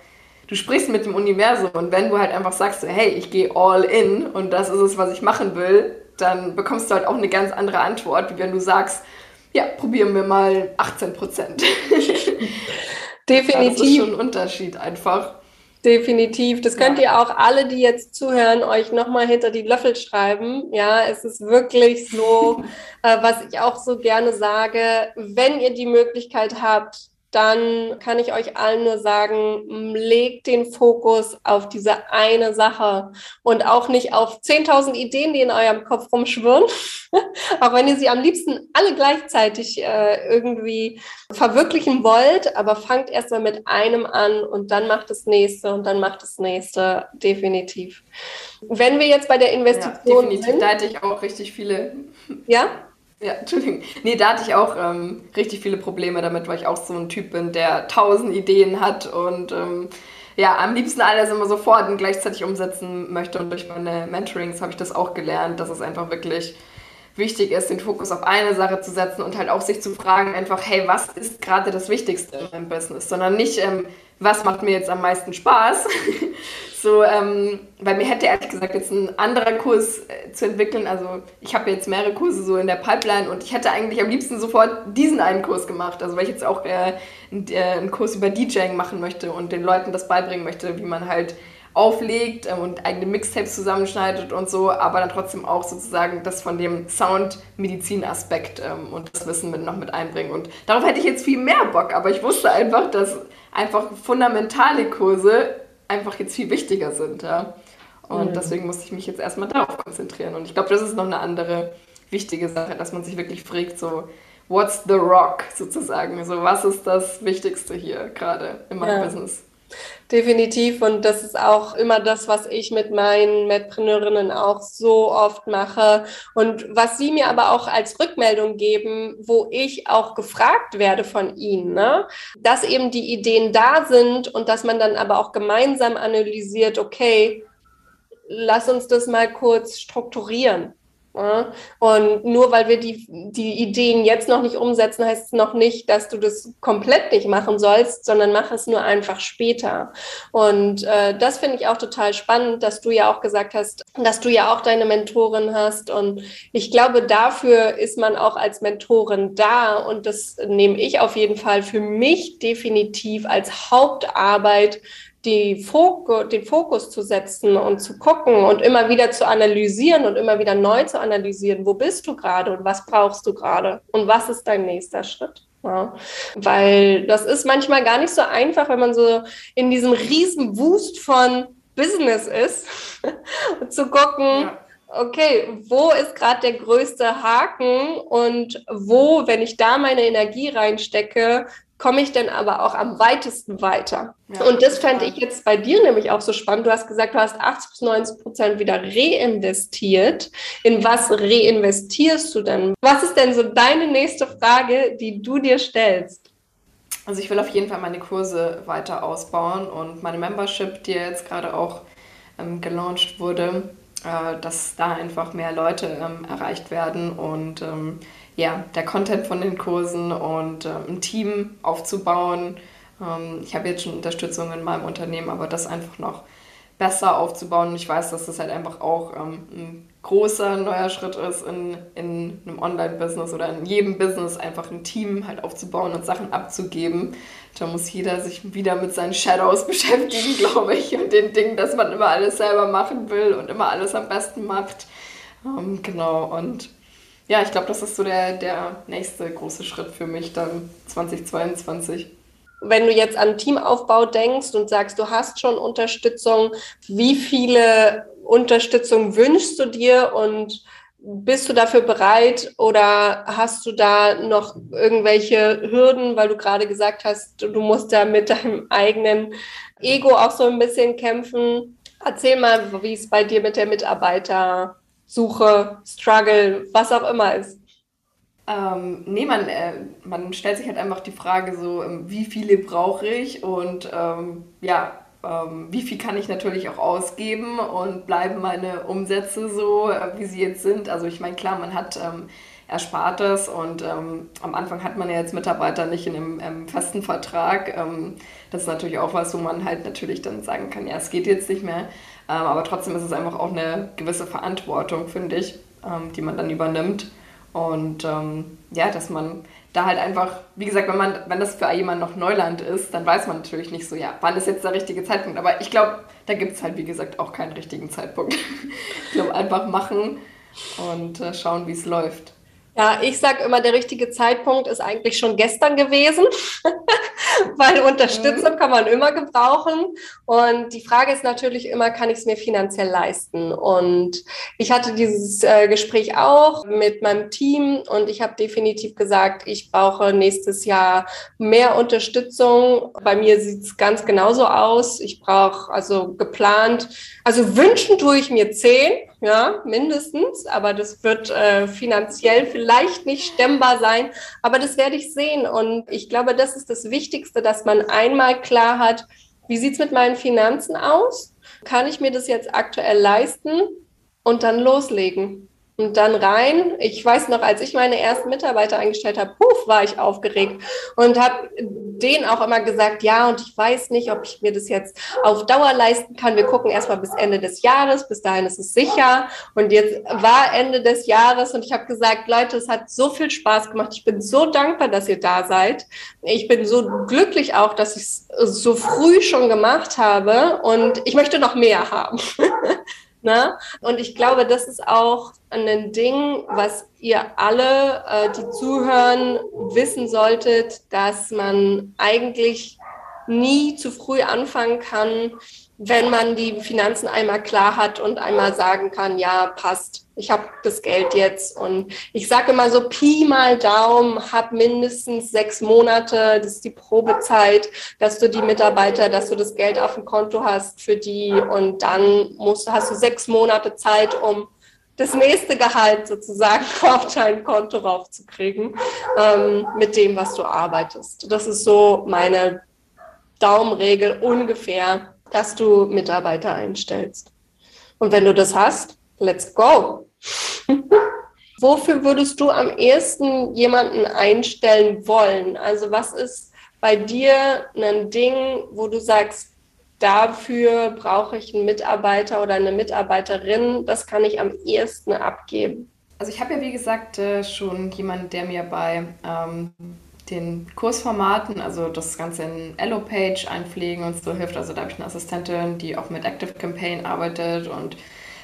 du sprichst mit dem Universum und wenn du halt einfach sagst, hey, ich gehe all in und das ist es, was ich machen will, dann bekommst du halt auch eine ganz andere Antwort, wie wenn du sagst, ja, probieren wir mal 18 Prozent. *laughs* Definitiv. Das ist schon ein Unterschied einfach. Definitiv. Das könnt ja. ihr auch alle, die jetzt zuhören, euch nochmal hinter die Löffel schreiben. Ja, es ist wirklich so, *laughs* äh, was ich auch so gerne sage, wenn ihr die Möglichkeit habt, dann kann ich euch allen nur sagen, legt den Fokus auf diese eine Sache und auch nicht auf 10.000 Ideen, die in eurem Kopf rumschwirren, *laughs* auch wenn ihr sie am liebsten alle gleichzeitig äh, irgendwie verwirklichen wollt, aber fangt erstmal mit einem an und dann macht das nächste und dann macht das nächste definitiv. Wenn wir jetzt bei der Investition ja, definitiv, sind, da hatte ich auch richtig viele. Ja? Ja, Entschuldigung. Nee, da hatte ich auch ähm, richtig viele Probleme damit, weil ich auch so ein Typ bin, der tausend Ideen hat und ähm, ja, am liebsten alles immer sofort und gleichzeitig umsetzen möchte. Und durch meine Mentorings habe ich das auch gelernt, dass es einfach wirklich wichtig ist, den Fokus auf eine Sache zu setzen und halt auch sich zu fragen, einfach, hey, was ist gerade das Wichtigste in meinem Business? Sondern nicht, ähm, was macht mir jetzt am meisten Spaß, *laughs* so, ähm, weil mir hätte ehrlich gesagt jetzt ein anderer Kurs äh, zu entwickeln. Also ich habe jetzt mehrere Kurse so in der Pipeline und ich hätte eigentlich am liebsten sofort diesen einen Kurs gemacht. Also weil ich jetzt auch äh, einen, äh, einen Kurs über DJing machen möchte und den Leuten das beibringen möchte, wie man halt auflegt ähm, und eigene Mixtapes zusammenschneidet und so, aber dann trotzdem auch sozusagen das von dem Sound-Medizin-Aspekt ähm, und das Wissen mit, noch mit einbringen. Und darauf hätte ich jetzt viel mehr Bock, aber ich wusste einfach, dass einfach fundamentale Kurse einfach jetzt viel wichtiger sind. Ja? Und mhm. deswegen musste ich mich jetzt erstmal darauf konzentrieren. Und ich glaube, das ist noch eine andere wichtige Sache, dass man sich wirklich fragt, so, what's the rock sozusagen? So, was ist das Wichtigste hier gerade in meinem ja. Business? Definitiv. Und das ist auch immer das, was ich mit meinen Medpreneurinnen auch so oft mache. Und was sie mir aber auch als Rückmeldung geben, wo ich auch gefragt werde von ihnen, ne? dass eben die Ideen da sind und dass man dann aber auch gemeinsam analysiert, okay, lass uns das mal kurz strukturieren. Und nur weil wir die, die Ideen jetzt noch nicht umsetzen, heißt es noch nicht, dass du das komplett nicht machen sollst, sondern mach es nur einfach später. Und äh, das finde ich auch total spannend, dass du ja auch gesagt hast, dass du ja auch deine Mentorin hast. Und ich glaube, dafür ist man auch als Mentorin da. Und das nehme ich auf jeden Fall für mich definitiv als Hauptarbeit die Fokus, den Fokus zu setzen und zu gucken und immer wieder zu analysieren und immer wieder neu zu analysieren, wo bist du gerade und was brauchst du gerade und was ist dein nächster Schritt. Ja, weil das ist manchmal gar nicht so einfach, wenn man so in diesem riesen Wust von Business ist, *laughs* zu gucken, okay, wo ist gerade der größte Haken und wo, wenn ich da meine Energie reinstecke, komme ich denn aber auch am weitesten weiter? Ja, und das fände ich jetzt bei dir nämlich auch so spannend. Du hast gesagt, du hast 80 bis 90 Prozent wieder reinvestiert. In was reinvestierst du denn? Was ist denn so deine nächste Frage, die du dir stellst? Also ich will auf jeden Fall meine Kurse weiter ausbauen und meine Membership, die jetzt gerade auch ähm, gelauncht wurde, äh, dass da einfach mehr Leute ähm, erreicht werden und ähm, ja, der Content von den Kursen und äh, ein Team aufzubauen. Ähm, ich habe jetzt schon Unterstützung in meinem Unternehmen, aber das einfach noch besser aufzubauen. Ich weiß, dass das halt einfach auch ähm, ein großer neuer Schritt ist, in, in einem Online-Business oder in jedem Business einfach ein Team halt aufzubauen und Sachen abzugeben. Da muss jeder sich wieder mit seinen Shadows *laughs* beschäftigen, glaube ich, und den Dingen, dass man immer alles selber machen will und immer alles am besten macht. Ähm, genau, und ja, ich glaube, das ist so der, der nächste große Schritt für mich dann 2022. Wenn du jetzt an Teamaufbau denkst und sagst, du hast schon Unterstützung, wie viele Unterstützung wünschst du dir und bist du dafür bereit oder hast du da noch irgendwelche Hürden, weil du gerade gesagt hast, du musst da mit deinem eigenen Ego auch so ein bisschen kämpfen? Erzähl mal, wie es bei dir mit der Mitarbeiter Suche, Struggle, was auch immer ist? Ähm, nee, man, äh, man stellt sich halt einfach die Frage so, ähm, wie viele brauche ich und ähm, ja, ähm, wie viel kann ich natürlich auch ausgeben und bleiben meine Umsätze so, äh, wie sie jetzt sind. Also ich meine, klar, man hat ähm, Erspartes und ähm, am Anfang hat man ja jetzt Mitarbeiter nicht in einem festen Vertrag. das ist natürlich auch was, wo man halt natürlich dann sagen kann, ja, es geht jetzt nicht mehr. Ähm, aber trotzdem ist es einfach auch eine gewisse Verantwortung, finde ich, ähm, die man dann übernimmt. Und ähm, ja, dass man da halt einfach, wie gesagt, wenn man, wenn das für jemanden noch Neuland ist, dann weiß man natürlich nicht so, ja, wann ist jetzt der richtige Zeitpunkt. Aber ich glaube, da gibt es halt, wie gesagt, auch keinen richtigen Zeitpunkt. *laughs* ich glaube, einfach machen und äh, schauen, wie es läuft. Ja, ich sage immer, der richtige Zeitpunkt ist eigentlich schon gestern gewesen, *laughs* weil Unterstützung mhm. kann man immer gebrauchen. Und die Frage ist natürlich immer, kann ich es mir finanziell leisten? Und ich hatte dieses äh, Gespräch auch mit meinem Team und ich habe definitiv gesagt, ich brauche nächstes Jahr mehr Unterstützung. Bei mir sieht es ganz genauso aus. Ich brauche also geplant, also wünschen tue ich mir zehn ja, mindestens. Aber das wird äh, finanziell vielleicht nicht stemmbar sein. Aber das werde ich sehen. Und ich glaube, das ist das Wichtigste, dass man einmal klar hat, wie sieht's mit meinen Finanzen aus? Kann ich mir das jetzt aktuell leisten? Und dann loslegen. Und dann rein. Ich weiß noch, als ich meine ersten Mitarbeiter eingestellt habe, puh, war ich aufgeregt und habe denen auch immer gesagt, ja, und ich weiß nicht, ob ich mir das jetzt auf Dauer leisten kann. Wir gucken erstmal bis Ende des Jahres, bis dahin ist es sicher. Und jetzt war Ende des Jahres und ich habe gesagt, Leute, es hat so viel Spaß gemacht. Ich bin so dankbar, dass ihr da seid. Ich bin so glücklich auch, dass ich es so früh schon gemacht habe und ich möchte noch mehr haben. *laughs* Ne? Und ich glaube, das ist auch ein Ding, was ihr alle, äh, die zuhören, wissen solltet, dass man eigentlich nie zu früh anfangen kann, wenn man die Finanzen einmal klar hat und einmal sagen kann, ja, passt, ich habe das Geld jetzt. Und ich sage immer so, Pi mal Daumen, hab mindestens sechs Monate, das ist die Probezeit, dass du die Mitarbeiter, dass du das Geld auf dem Konto hast für die und dann musst, hast du sechs Monate Zeit, um das nächste Gehalt sozusagen *laughs* auf dein Konto raufzukriegen ähm, mit dem, was du arbeitest. Das ist so meine Daumenregel ungefähr, dass du Mitarbeiter einstellst. Und wenn du das hast, let's go. *laughs* Wofür würdest du am ehesten jemanden einstellen wollen? Also was ist bei dir ein Ding, wo du sagst, dafür brauche ich einen Mitarbeiter oder eine Mitarbeiterin, das kann ich am ehesten abgeben? Also ich habe ja wie gesagt äh, schon jemanden, der mir bei ähm, den Kursformaten, also das Ganze in Elo-Page einpflegen und so hilft. Also da habe ich eine Assistentin, die auch mit Active Campaign arbeitet und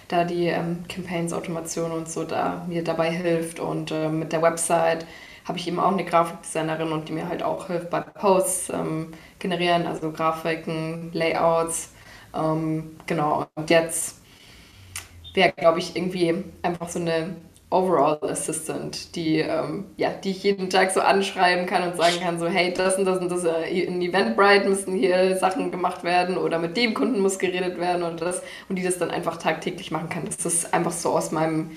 da die ähm, Campaigns-Automation und so da mir dabei hilft. Und äh, mit der Website habe ich eben auch eine Grafikdesignerin und die mir halt auch hilft bei Posts ähm, generieren, also Grafiken, Layouts. Ähm, genau. Und jetzt wäre, glaube ich, irgendwie einfach so eine Overall Assistant, die, ähm, ja, die ich jeden Tag so anschreiben kann und sagen kann, so, hey, das und das und das äh, in Eventbrite müssen hier Sachen gemacht werden oder mit dem Kunden muss geredet werden und das und die das dann einfach tagtäglich machen kann, dass das einfach so aus meinem,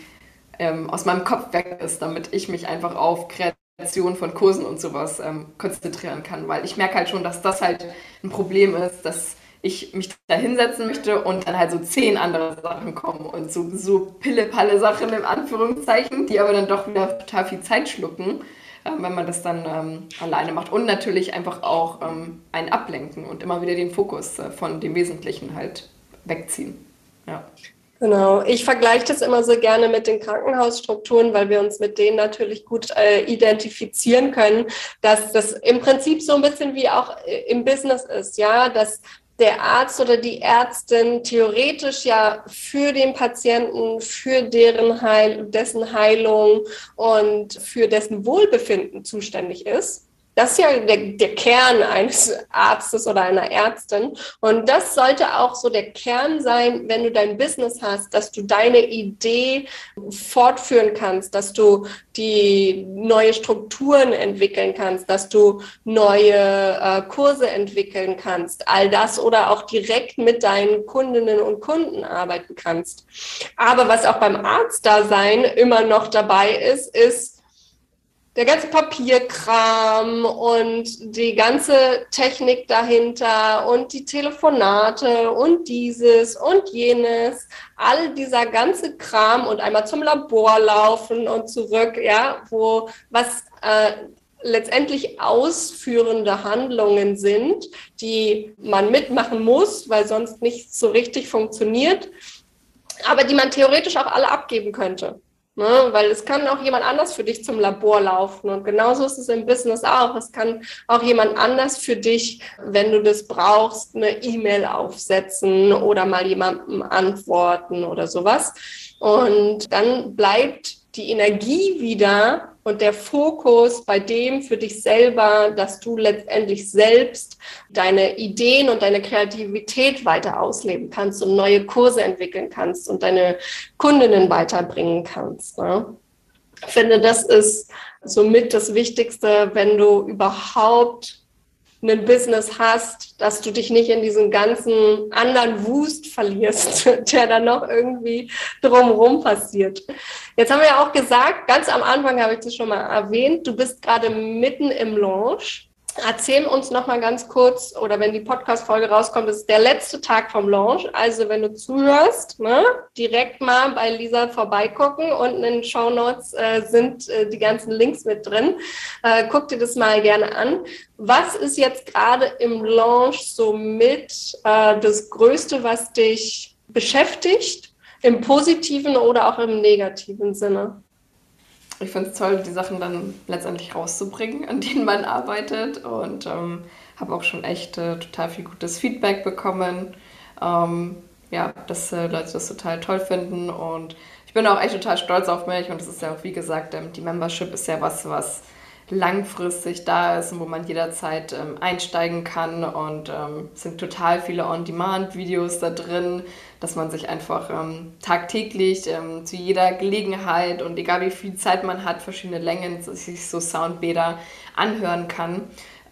ähm, aus meinem Kopf weg ist, damit ich mich einfach auf Kreation von Kursen und sowas ähm, konzentrieren kann, weil ich merke halt schon, dass das halt ein Problem ist, dass ich mich da hinsetzen möchte und dann halt so zehn andere Sachen kommen und so, so pille-palle Sachen im Anführungszeichen, die aber dann doch wieder total viel Zeit schlucken, äh, wenn man das dann ähm, alleine macht. Und natürlich einfach auch ähm, ein Ablenken und immer wieder den Fokus äh, von dem Wesentlichen halt wegziehen. Ja. Genau, ich vergleiche das immer so gerne mit den Krankenhausstrukturen, weil wir uns mit denen natürlich gut äh, identifizieren können, dass das im Prinzip so ein bisschen wie auch äh, im Business ist, ja, dass der Arzt oder die Ärztin theoretisch ja für den Patienten, für deren Heil, dessen Heilung und für dessen Wohlbefinden zuständig ist. Das ist ja der, der Kern eines Arztes oder einer Ärztin. Und das sollte auch so der Kern sein, wenn du dein Business hast, dass du deine Idee fortführen kannst, dass du die neue Strukturen entwickeln kannst, dass du neue äh, Kurse entwickeln kannst, all das oder auch direkt mit deinen Kundinnen und Kunden arbeiten kannst. Aber was auch beim Arztdasein immer noch dabei ist, ist, der ganze Papierkram und die ganze Technik dahinter und die Telefonate und dieses und jenes, all dieser ganze Kram und einmal zum Labor laufen und zurück, ja, wo was äh, letztendlich ausführende Handlungen sind, die man mitmachen muss, weil sonst nichts so richtig funktioniert, aber die man theoretisch auch alle abgeben könnte. Ne? Weil es kann auch jemand anders für dich zum Labor laufen. Und genauso ist es im Business auch. Es kann auch jemand anders für dich, wenn du das brauchst, eine E-Mail aufsetzen oder mal jemandem antworten oder sowas. Und dann bleibt die Energie wieder und der Fokus bei dem für dich selber, dass du letztendlich selbst deine Ideen und deine Kreativität weiter ausleben kannst und neue Kurse entwickeln kannst und deine Kundinnen weiterbringen kannst. Ne? Ich finde, das ist somit das Wichtigste, wenn du überhaupt ein Business hast, dass du dich nicht in diesen ganzen anderen Wust verlierst, *laughs* der dann noch irgendwie drumherum passiert. Jetzt haben wir ja auch gesagt, ganz am Anfang habe ich das schon mal erwähnt, du bist gerade mitten im Launch. Erzähl uns noch mal ganz kurz, oder wenn die Podcast-Folge rauskommt, das ist der letzte Tag vom Launch. Also wenn du zuhörst, ne, direkt mal bei Lisa vorbeigucken. Unten in den Show Notes äh, sind äh, die ganzen Links mit drin. Äh, guck dir das mal gerne an. Was ist jetzt gerade im Launch so mit äh, das Größte, was dich beschäftigt, im positiven oder auch im negativen Sinne? Ich finde es toll, die Sachen dann letztendlich rauszubringen, an denen man arbeitet. Und ähm, habe auch schon echt äh, total viel gutes Feedback bekommen. Ähm, ja, dass äh, Leute das total toll finden. Und ich bin auch echt total stolz auf mich. Und es ist ja auch, wie gesagt, ähm, die Membership ist ja was, was langfristig da ist und wo man jederzeit ähm, einsteigen kann. Und ähm, sind total viele On-Demand-Videos da drin, dass man sich einfach ähm, tagtäglich ähm, zu jeder Gelegenheit und egal wie viel Zeit man hat, verschiedene Längen, sich so Soundbäder anhören kann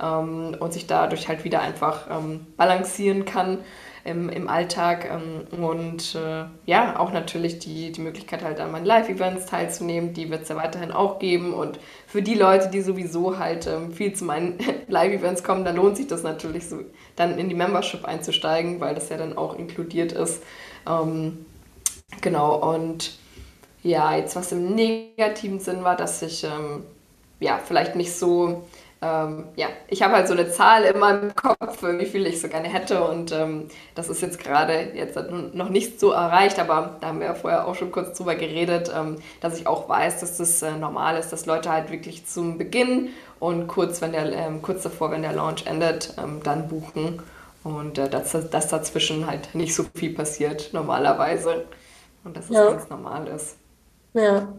ähm, und sich dadurch halt wieder einfach ähm, balancieren kann im, im Alltag ähm, und äh, ja, auch natürlich die, die Möglichkeit halt an meinen Live-Events teilzunehmen, die wird es ja weiterhin auch geben und für die Leute, die sowieso halt ähm, viel zu meinen *laughs* Live-Events kommen, da lohnt sich das natürlich so, dann in die Membership einzusteigen, weil das ja dann auch inkludiert ist. Ähm, genau, und ja, jetzt was im negativen Sinn war, dass ich ähm, ja vielleicht nicht so ähm, ja, ich habe halt so eine Zahl in meinem Kopf, wie viel ich so gerne hätte und ähm, das ist jetzt gerade jetzt noch nicht so erreicht, aber da haben wir ja vorher auch schon kurz drüber geredet, ähm, dass ich auch weiß, dass das äh, normal ist, dass Leute halt wirklich zum Beginn und kurz, wenn der, ähm, kurz davor, wenn der Launch endet, ähm, dann buchen und äh, dass, dass dazwischen halt nicht so viel passiert normalerweise und dass es ja. ganz normal ist. Ja,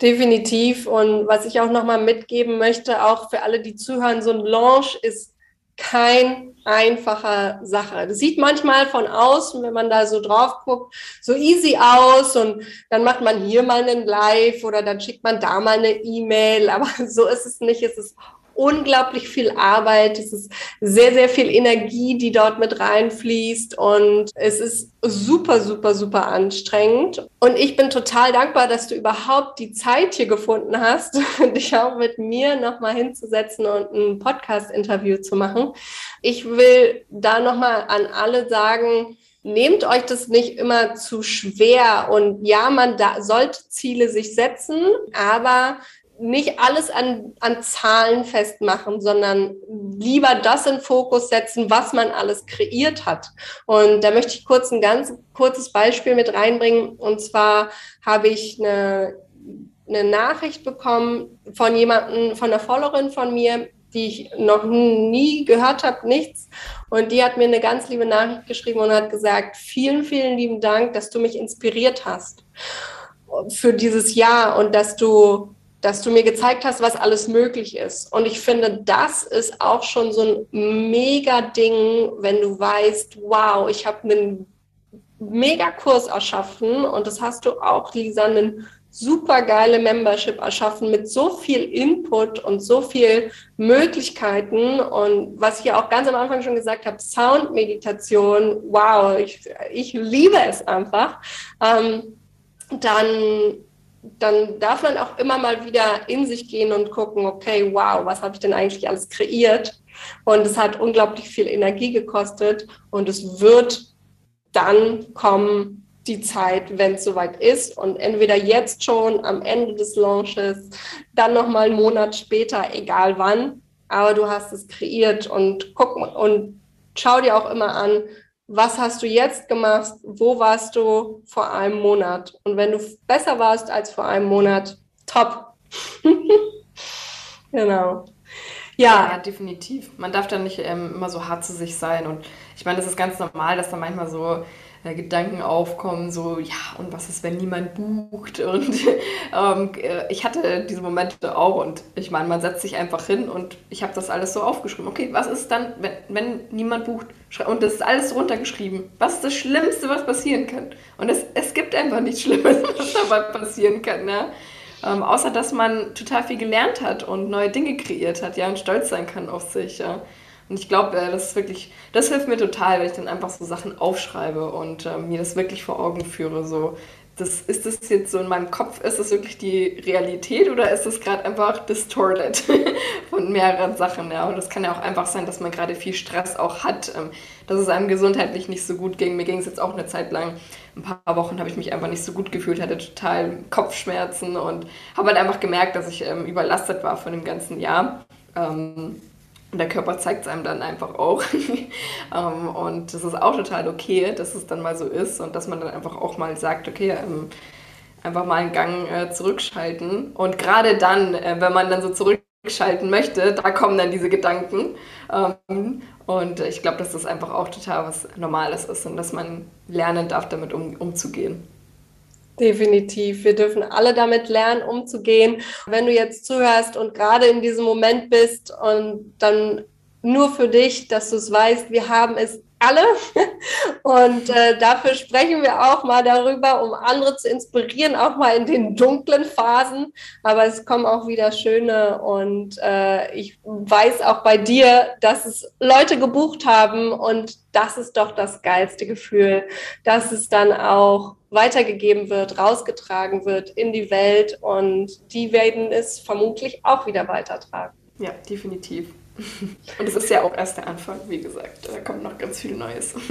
definitiv. Und was ich auch nochmal mitgeben möchte, auch für alle, die zuhören, so ein Launch ist kein einfacher Sache. Das sieht manchmal von außen, wenn man da so drauf guckt, so easy aus und dann macht man hier mal einen Live oder dann schickt man da mal eine E-Mail, *laughs* aber so ist es nicht. Es ist unglaublich viel Arbeit, es ist sehr, sehr viel Energie, die dort mit reinfließt und es ist super, super, super anstrengend. Und ich bin total dankbar, dass du überhaupt die Zeit hier gefunden hast, *laughs* dich auch mit mir nochmal hinzusetzen und ein Podcast-Interview zu machen. Ich will da nochmal an alle sagen, nehmt euch das nicht immer zu schwer. Und ja, man da, sollte Ziele sich setzen, aber nicht alles an, an Zahlen festmachen, sondern lieber das in Fokus setzen, was man alles kreiert hat. Und da möchte ich kurz ein ganz kurzes Beispiel mit reinbringen. Und zwar habe ich eine, eine Nachricht bekommen von jemandem, von einer Followerin von mir, die ich noch nie gehört habe, nichts. Und die hat mir eine ganz liebe Nachricht geschrieben und hat gesagt, vielen, vielen lieben Dank, dass du mich inspiriert hast für dieses Jahr und dass du dass du mir gezeigt hast, was alles möglich ist. Und ich finde, das ist auch schon so ein mega Ding, wenn du weißt, wow, ich habe einen mega Kurs erschaffen und das hast du auch, Lisa, einen super geile Membership erschaffen mit so viel Input und so viel Möglichkeiten und was ich ja auch ganz am Anfang schon gesagt habe, Soundmeditation, wow, ich, ich liebe es einfach. Ähm, dann dann darf man auch immer mal wieder in sich gehen und gucken, okay, wow, was habe ich denn eigentlich alles kreiert? Und es hat unglaublich viel Energie gekostet und es wird dann kommen die Zeit, wenn es soweit ist und entweder jetzt schon am Ende des Launches, dann noch mal einen Monat später, egal wann, aber du hast es kreiert und guck und schau dir auch immer an, was hast du jetzt gemacht, wo warst du vor einem Monat. Und wenn du besser warst als vor einem Monat, top. *laughs* genau. Ja. ja. definitiv. Man darf da nicht ähm, immer so hart zu sich sein. Und ich meine, das ist ganz normal, dass da manchmal so äh, Gedanken aufkommen, so, ja, und was ist, wenn niemand bucht? *laughs* Und ähm, äh, ich hatte diese Momente auch und ich meine, man setzt sich einfach hin und ich habe das alles so aufgeschrieben. Okay, was ist dann, wenn, wenn niemand bucht? Und das ist alles runtergeschrieben. Was ist das Schlimmste, was passieren kann? Und es, es gibt einfach nichts Schlimmes, *laughs* was dabei passieren kann, ne? Ähm, außer dass man total viel gelernt hat und neue Dinge kreiert hat, ja, und stolz sein kann auf sich, ja. Und ich glaube, äh, das ist wirklich, das hilft mir total, wenn ich dann einfach so Sachen aufschreibe und äh, mir das wirklich vor Augen führe. So, das, ist das jetzt so in meinem Kopf, ist das wirklich die Realität oder ist das gerade einfach distorted *laughs* von mehreren Sachen? Ja, und das kann ja auch einfach sein, dass man gerade viel Stress auch hat, ähm, dass es einem gesundheitlich nicht so gut ging. Mir ging es jetzt auch eine Zeit lang, ein paar Wochen habe ich mich einfach nicht so gut gefühlt, hatte total Kopfschmerzen und habe halt einfach gemerkt, dass ich ähm, überlastet war von dem ganzen Jahr. Ähm, und der Körper zeigt es einem dann einfach auch. *laughs* ähm, und das ist auch total okay, dass es dann mal so ist und dass man dann einfach auch mal sagt, okay, ähm, einfach mal einen Gang äh, zurückschalten. Und gerade dann, äh, wenn man dann so zurückschalten möchte, da kommen dann diese Gedanken. Ähm, und ich glaube, dass das einfach auch total was Normales ist und dass man lernen darf, damit um, umzugehen. Definitiv. Wir dürfen alle damit lernen, umzugehen. Wenn du jetzt zuhörst und gerade in diesem Moment bist und dann nur für dich, dass du es weißt, wir haben es alle. *laughs* Und äh, dafür sprechen wir auch mal darüber, um andere zu inspirieren, auch mal in den dunklen Phasen. Aber es kommen auch wieder schöne. Und äh, ich weiß auch bei dir, dass es Leute gebucht haben. Und das ist doch das geilste Gefühl, dass es dann auch weitergegeben wird, rausgetragen wird in die Welt. Und die werden es vermutlich auch wieder weitertragen. Ja, definitiv. *laughs* Und es ist ja auch erst der Anfang, wie gesagt. Da kommt noch ganz viel Neues. *laughs*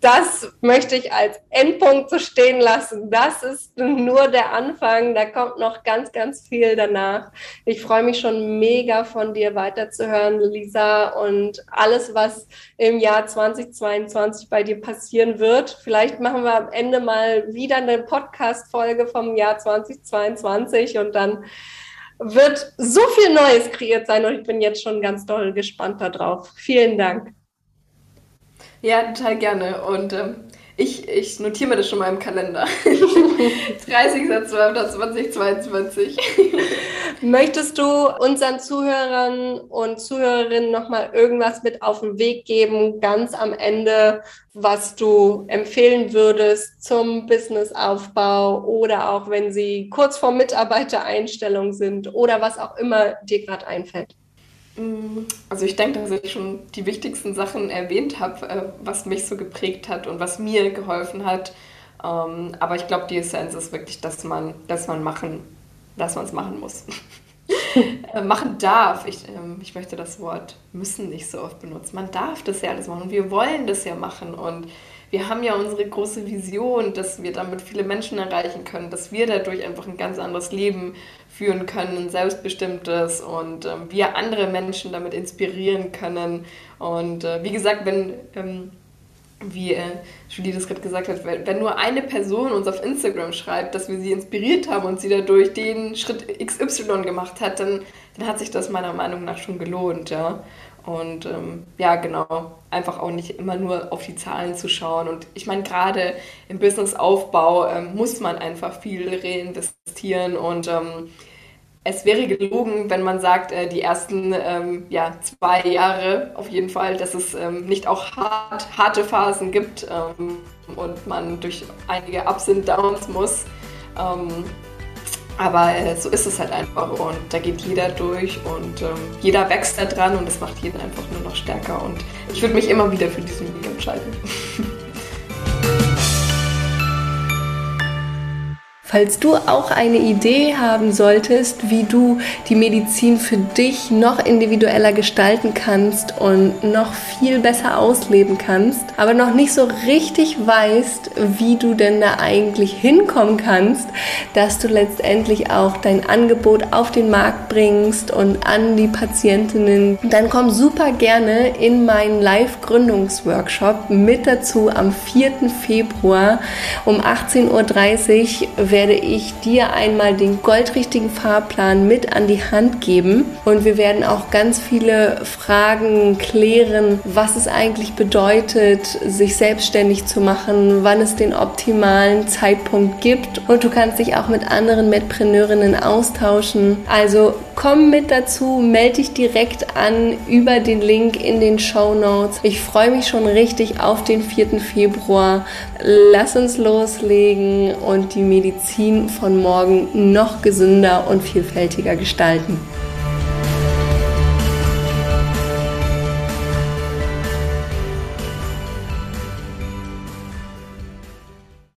Das möchte ich als Endpunkt so stehen lassen. Das ist nur der Anfang. Da kommt noch ganz, ganz viel danach. Ich freue mich schon mega von dir weiterzuhören, Lisa, und alles, was im Jahr 2022 bei dir passieren wird. Vielleicht machen wir am Ende mal wieder eine Podcast-Folge vom Jahr 2022 und dann wird so viel Neues kreiert sein und ich bin jetzt schon ganz doll gespannt darauf. Vielen Dank. Ja, total gerne. Und ähm, ich, ich notiere mir das schon mal im Kalender. *laughs* 30.12.2022. Möchtest du unseren Zuhörern und Zuhörerinnen nochmal irgendwas mit auf den Weg geben, ganz am Ende, was du empfehlen würdest zum Businessaufbau oder auch wenn sie kurz vor Mitarbeitereinstellung sind oder was auch immer dir gerade einfällt? Also ich denke, dass ich schon die wichtigsten Sachen erwähnt habe, äh, was mich so geprägt hat und was mir geholfen hat. Ähm, aber ich glaube, die Essenz ist wirklich, dass man, dass man machen dass man es machen muss. *laughs* äh, machen darf. Ich, ähm, ich möchte das Wort müssen nicht so oft benutzen. Man darf das ja alles machen und wir wollen das ja machen und wir haben ja unsere große Vision, dass wir damit viele Menschen erreichen können, dass wir dadurch einfach ein ganz anderes Leben führen können, selbstbestimmtes und ähm, wir andere Menschen damit inspirieren können. Und äh, wie gesagt, wenn ähm, wie äh, Julie das gerade gesagt hat, wenn nur eine Person uns auf Instagram schreibt, dass wir sie inspiriert haben und sie dadurch den Schritt XY gemacht hat, dann, dann hat sich das meiner Meinung nach schon gelohnt, ja. Und ähm, ja, genau, einfach auch nicht immer nur auf die Zahlen zu schauen. Und ich meine, gerade im Businessaufbau ähm, muss man einfach viel reinvestieren und ähm, es wäre gelogen, wenn man sagt, äh, die ersten ähm, ja, zwei Jahre auf jeden Fall, dass es ähm, nicht auch hart, harte Phasen gibt ähm, und man durch einige Ups und Downs muss. Ähm, aber äh, so ist es halt einfach und da geht jeder durch und ähm, jeder wächst da dran und es macht jeden einfach nur noch stärker und ich würde mich immer wieder für diesen Weg entscheiden. *laughs* Falls du auch eine Idee haben solltest, wie du die Medizin für dich noch individueller gestalten kannst und noch viel besser ausleben kannst, aber noch nicht so richtig weißt, wie du denn da eigentlich hinkommen kannst, dass du letztendlich auch dein Angebot auf den Markt bringst und an die Patientinnen, dann komm super gerne in meinen Live-Gründungsworkshop mit dazu am 4. Februar um 18.30 Uhr werde ich dir einmal den goldrichtigen Fahrplan mit an die Hand geben und wir werden auch ganz viele Fragen klären, was es eigentlich bedeutet, sich selbstständig zu machen, wann es den optimalen Zeitpunkt gibt und du kannst dich auch mit anderen Medpreneurinnen austauschen. Also komm mit dazu, melde dich direkt an über den Link in den Show Notes. Ich freue mich schon richtig auf den 4. Februar. Lass uns loslegen und die Medizin von morgen noch gesünder und vielfältiger gestalten.